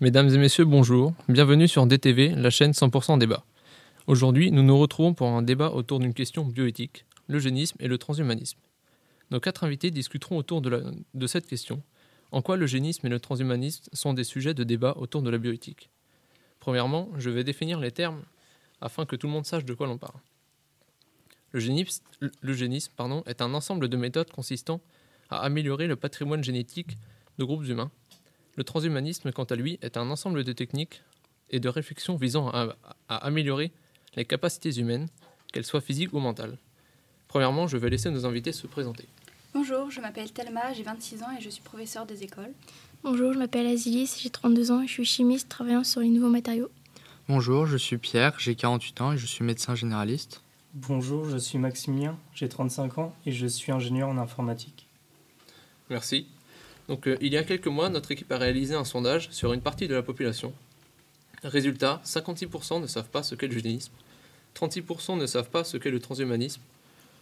Mesdames et messieurs, bonjour. Bienvenue sur DTV, la chaîne 100% débat. Aujourd'hui, nous nous retrouvons pour un débat autour d'une question bioéthique, l'eugénisme et le transhumanisme. Nos quatre invités discuteront autour de, cette question. En quoi l'eugénisme et le transhumanisme sont des sujets de débat autour de la bioéthique? Premièrement, je vais définir les termes afin que tout le monde sache de quoi l'on parle. L'eugénisme pardon, est un ensemble de méthodes consistant à améliorer le patrimoine génétique de groupes humains le transhumanisme, quant à lui, est un ensemble de techniques et de réflexions visant à, améliorer les capacités humaines, qu'elles soient physiques ou mentales. Premièrement, je vais laisser nos invités se présenter. Bonjour, je m'appelle Thelma, j'ai 26 ans et je suis professeur des écoles. Bonjour, je m'appelle Azilis, j'ai 32 ans et je suis chimiste travaillant sur les nouveaux matériaux. Bonjour, je suis Pierre, j'ai 48 ans et je suis médecin généraliste. Bonjour, je suis Maximilien, j'ai 35 ans et je suis ingénieur en informatique. Merci. Donc, euh, il y a quelques mois, notre équipe a réalisé un sondage sur une partie de la population. Résultat, 56% ne savent pas ce qu'est le judaïsme, 36% ne savent pas ce qu'est le transhumanisme,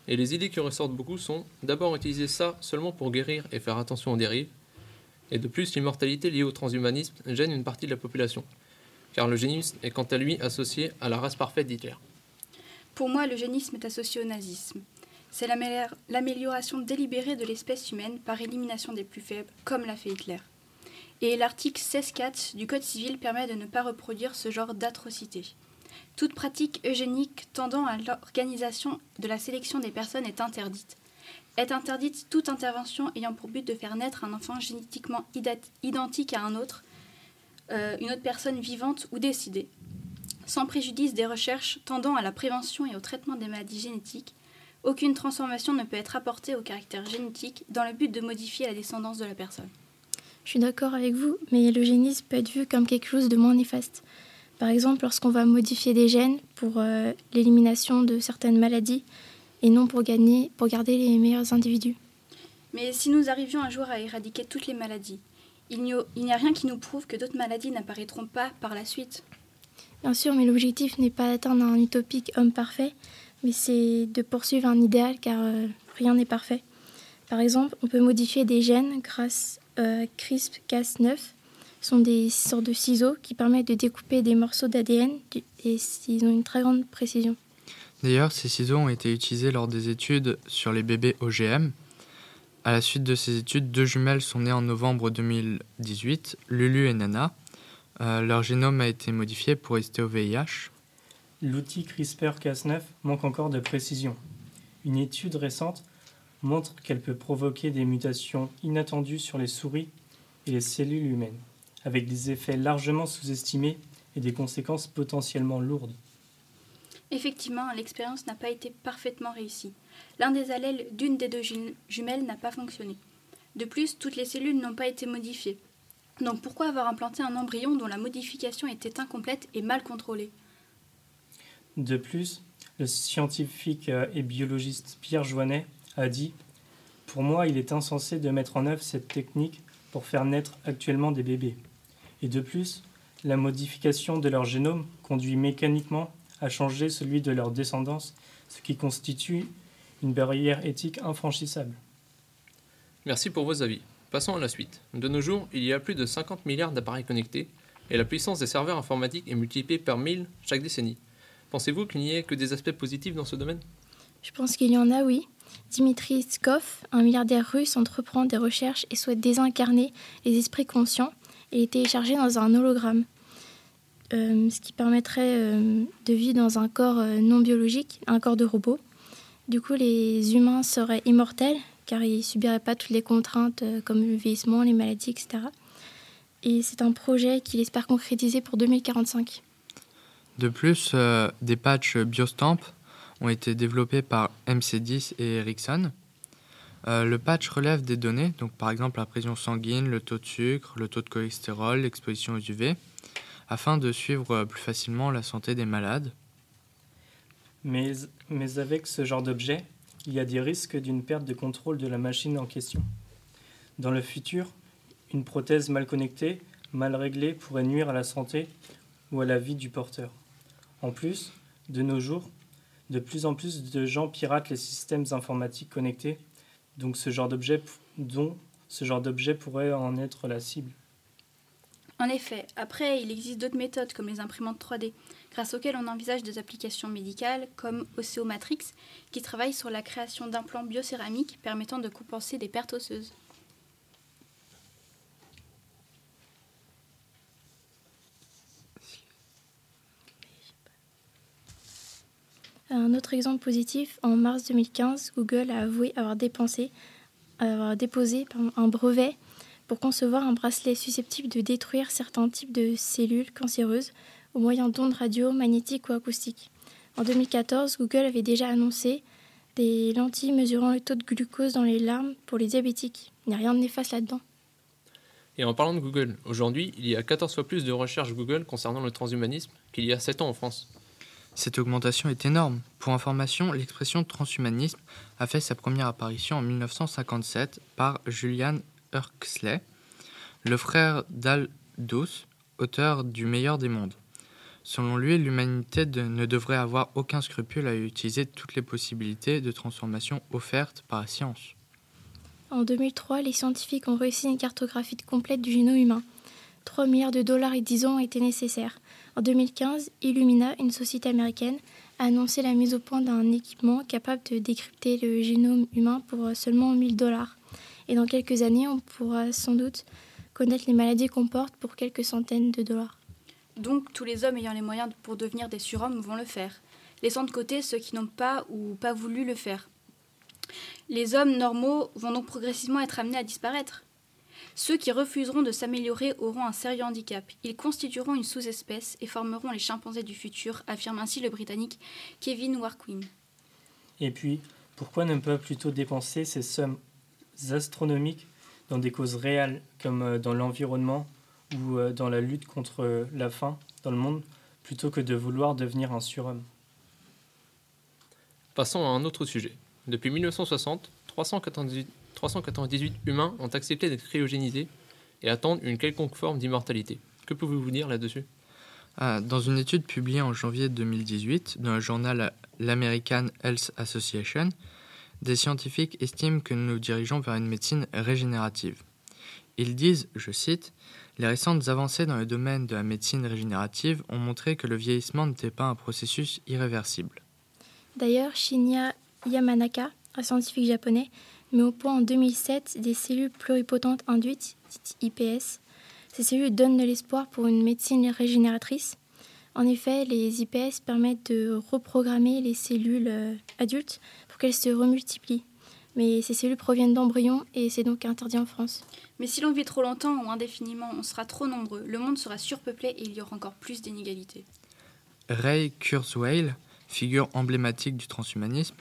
et les idées qui ressortent beaucoup sont d'abord utiliser ça seulement pour guérir et faire attention aux dérives, et de plus, l'immortalité liée au transhumanisme gêne une partie de la population, car le génisme est quant à lui associé à la race parfaite d'Hitler. Pour moi, le génisme est associé au nazisme. C'est l'amélioration délibérée de l'espèce humaine par élimination des plus faibles, comme l'a fait Hitler. Et l'article 16.4 du Code civil permet de ne pas reproduire ce genre d'atrocité. Toute pratique eugénique tendant à l'organisation de la sélection des personnes est interdite. Est interdite toute intervention ayant pour but de faire naître un enfant génétiquement identique à un autre, euh, une autre personne vivante ou décidée, sans préjudice des recherches tendant à la prévention et au traitement des maladies génétiques, aucune transformation ne peut être apportée au caractère génétique dans le but de modifier la descendance de la personne. Je suis d'accord avec vous, mais l'eugénisme peut être vu comme quelque chose de moins néfaste. Par exemple, lorsqu'on va modifier des gènes pour euh, l'élimination de certaines maladies et non pour, gagner, pour garder les meilleurs individus. Mais si nous arrivions un jour à éradiquer toutes les maladies, il n'y a rien qui nous prouve que d'autres maladies n'apparaîtront pas par la suite. Bien sûr, mais l'objectif n'est pas d'atteindre un utopique homme parfait, mais c'est de poursuivre un idéal car euh, rien n'est parfait. Par exemple, on peut modifier des gènes grâce à euh, CRISPR-Cas9. Ce sont des sortes de ciseaux qui permettent de découper des morceaux d'ADN et ils ont une très grande précision. D'ailleurs, ces ciseaux ont été utilisés lors des études sur les bébés OGM. À la suite de ces études, deux jumelles sont nées en novembre 2018, Lulu et Nana. Euh, leur génome a été modifié pour résister au VIH l'outil CRISPR-Cas9 manque encore de précision. Une étude récente montre qu'elle peut provoquer des mutations inattendues sur les souris et les cellules humaines, avec des effets largement sous-estimés et des conséquences potentiellement lourdes. Effectivement, l'expérience n'a pas été parfaitement réussie. L'un des allèles d'une des deux jumelles n'a pas fonctionné. De plus, toutes les cellules n'ont pas été modifiées. Donc pourquoi avoir implanté un embryon dont la modification était incomplète et mal contrôlée? De plus, le scientifique euh, et biologiste Pierre Joannet a dit Pour moi, il est insensé de mettre en œuvre cette technique pour faire naître actuellement des bébés. Et de plus, la modification de leur génome conduit mécaniquement à changer celui de leur descendance, ce qui constitue une barrière éthique infranchissable. Merci pour vos avis. Passons à la suite. De nos jours, il y a plus de 50 milliards d'appareils connectés et la puissance des serveurs informatiques est multipliée par 1000 chaque décennie. Pensez-vous qu'il n'y ait que des aspects positifs dans ce domaine? Je pense qu'il y en a, oui. Dimitri Skov, un milliardaire russe, entreprend des recherches et souhaite désincarner les esprits conscients et les télécharger dans un hologramme, euh, ce qui permettrait euh, de vivre dans un corps euh, non biologique, un corps de robot. Du coup, les humains seraient immortels car ils ne subiraient pas toutes les contraintes comme le vieillissement, les maladies, etc. Et c'est un projet qu'il espère concrétiser pour 2045. De plus, euh, des patchs Biostamp ont été développés par MC10 et Ericsson. Euh, le patch relève des données, donc par exemple la pression sanguine, le taux de sucre, le taux de cholestérol, l'exposition aux UV, afin de suivre plus facilement la santé des malades. Mais, mais avec ce genre d'objet, il y a des risques d'une perte de contrôle de la machine en question. Dans le futur, une prothèse mal connectée, mal réglée pourrait nuire à la santé ou à la vie du porteur. En plus, de nos jours, de plus en plus de gens piratent les systèmes informatiques connectés, donc ce genre d'objet, pourrait en être la cible. En effet, après, il existe d'autres méthodes comme les imprimantes 3D, grâce auxquelles on envisage des applications médicales comme Osteomatrix, qui travaille sur la création d'implants biocéramiques permettant de compenser des pertes osseuses. Un autre exemple positif, en mars 2015, Google a avoué avoir, déposé un brevet pour concevoir un bracelet susceptible de détruire certains types de cellules cancéreuses au moyen d'ondes radio, magnétiques ou acoustiques. En 2014, Google avait déjà annoncé des lentilles mesurant le taux de glucose dans les larmes pour les diabétiques. Il n'y a rien de néfaste là-dedans. Et en parlant de Google, aujourd'hui, il y a 14 fois plus de recherches Google concernant le transhumanisme qu'il y a 7 ans en France. Cette augmentation est énorme. Pour information, l'expression transhumanisme a fait sa première apparition en 1957 par Julian Huxley, le frère d'Aldous, auteur du Meilleur des mondes. Selon lui, l'humanité ne devrait avoir aucun scrupule à utiliser toutes les possibilités de transformation offertes par la science. En 2003, les scientifiques ont réussi une cartographie complète du génome humain. 3 milliards de dollars et 10 ans étaient nécessaires. En 2015, Illumina, une société américaine, a annoncé la mise au point d'un équipement capable de décrypter le génome humain pour seulement 1000 dollars. Et dans quelques années, on pourra sans doute connaître les maladies qu'on porte pour quelques centaines de dollars. Donc tous les hommes ayant les moyens pour devenir des surhommes vont le faire, laissant de côté ceux qui n'ont pas ou pas voulu le faire. Les hommes normaux vont donc progressivement être amenés à disparaître. Ceux qui refuseront de s'améliorer auront un sérieux handicap. Ils constitueront une sous-espèce et formeront les chimpanzés du futur, affirme ainsi le Britannique Kevin Warquin. Et puis, pourquoi ne pas plutôt dépenser ces sommes astronomiques dans des causes réelles comme euh, dans l'environnement ou euh, dans la lutte contre la faim dans le monde, plutôt que de vouloir devenir un surhomme? Passons à un autre sujet. Depuis 1960, 398 398 humains ont accepté d'être cryogénisés et attendent une quelconque forme d'immortalité. Que pouvez-vous dire là-dessus? Ah, Dans une étude publiée en janvier 2018 dans le journal l'American Health Association, des scientifiques estiment que nous nous dirigeons vers une médecine régénérative. Ils disent, je cite, Les récentes avancées dans le domaine de la médecine régénérative ont montré que le vieillissement n'était pas un processus irréversible. D'ailleurs, Shinya Yamanaka, un scientifique japonais, met au point en 2007 des cellules pluripotentes induites, dites IPS. Ces cellules donnent de l'espoir pour une médecine régénératrice. En effet, les IPS permettent de reprogrammer les cellules euh, adultes pour qu'elles se remultiplient. Mais ces cellules proviennent d'embryons et c'est donc interdit en France. Mais si l'on vit trop longtemps ou indéfiniment, on sera trop nombreux, le monde sera surpeuplé et il y aura encore plus d'inégalités. Ray Kurzweil, figure emblématique du transhumanisme,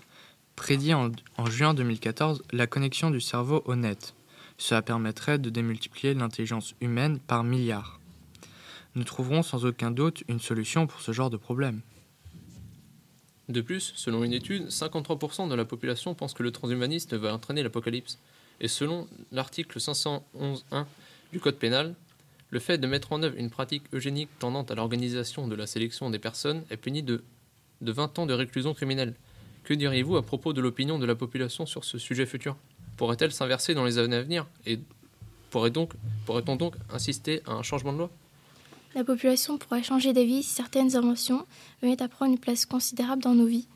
prédit en, juin 2014 la connexion du cerveau au net. Cela permettrait de démultiplier l'intelligence humaine par milliards. Nous trouverons sans aucun doute une solution pour ce genre de problème. De plus, selon une étude, 53% de la population pense que le transhumanisme va entraîner l'apocalypse. Et selon l'article 511.1 du Code pénal, le fait de mettre en œuvre une pratique eugénique tendant à l'organisation de la sélection des personnes est puni de, de 20 ans de réclusion criminelle. Que diriez-vous à propos de l'opinion de la population sur ce sujet futur? Pourrait-elle s'inverser dans les années à venir Et pourrait-on donc insister à un changement de loi? La population pourrait changer d'avis si certaines inventions venaient à prendre une place considérable dans nos vies.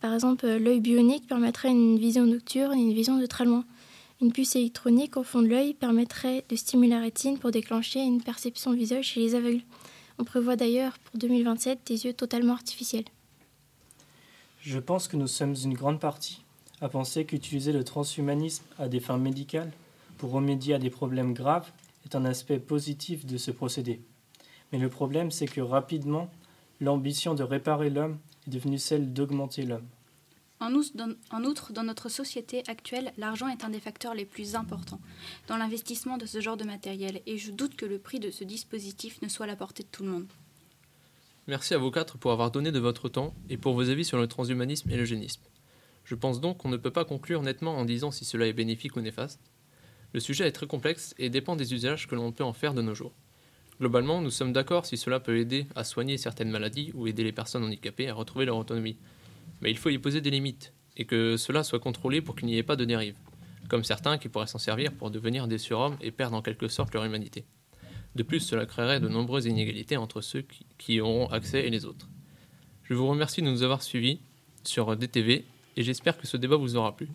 Par exemple, l'œil bionique permettrait une vision nocturne et une vision de très loin. Une puce électronique au fond de l'œil permettrait de stimuler la rétine pour déclencher une perception visuelle chez les aveugles. On prévoit d'ailleurs pour 2027 des yeux totalement artificiels. Je pense que nous sommes une grande partie à penser qu'utiliser le transhumanisme à des fins médicales pour remédier à des problèmes graves est un aspect positif de ce procédé. Mais le problème, c'est que rapidement, l'ambition de réparer l'homme est devenue celle d'augmenter l'homme. En outre, dans notre société actuelle, l'argent est un des facteurs les plus importants dans l'investissement de ce genre de matériel, et je doute que le prix de ce dispositif ne soit à la portée de tout le monde. Merci à vous quatre pour avoir donné de votre temps et pour vos avis sur le transhumanisme et l'eugénisme. Je pense donc qu'on ne peut pas conclure nettement en disant si cela est bénéfique ou néfaste. Le sujet est très complexe et dépend des usages que l'on peut en faire de nos jours. Globalement, nous sommes d'accord si cela peut aider à soigner certaines maladies ou aider les personnes handicapées à retrouver leur autonomie. Mais il faut y poser des limites, et que cela soit contrôlé pour qu'il n'y ait pas de dérive, comme certains qui pourraient s'en servir pour devenir des surhommes et perdre en quelque sorte leur humanité. De plus, cela créerait de nombreuses inégalités entre ceux qui, auront accès et les autres. Je vous remercie de nous avoir suivis sur DTV et j'espère que ce débat vous aura plu.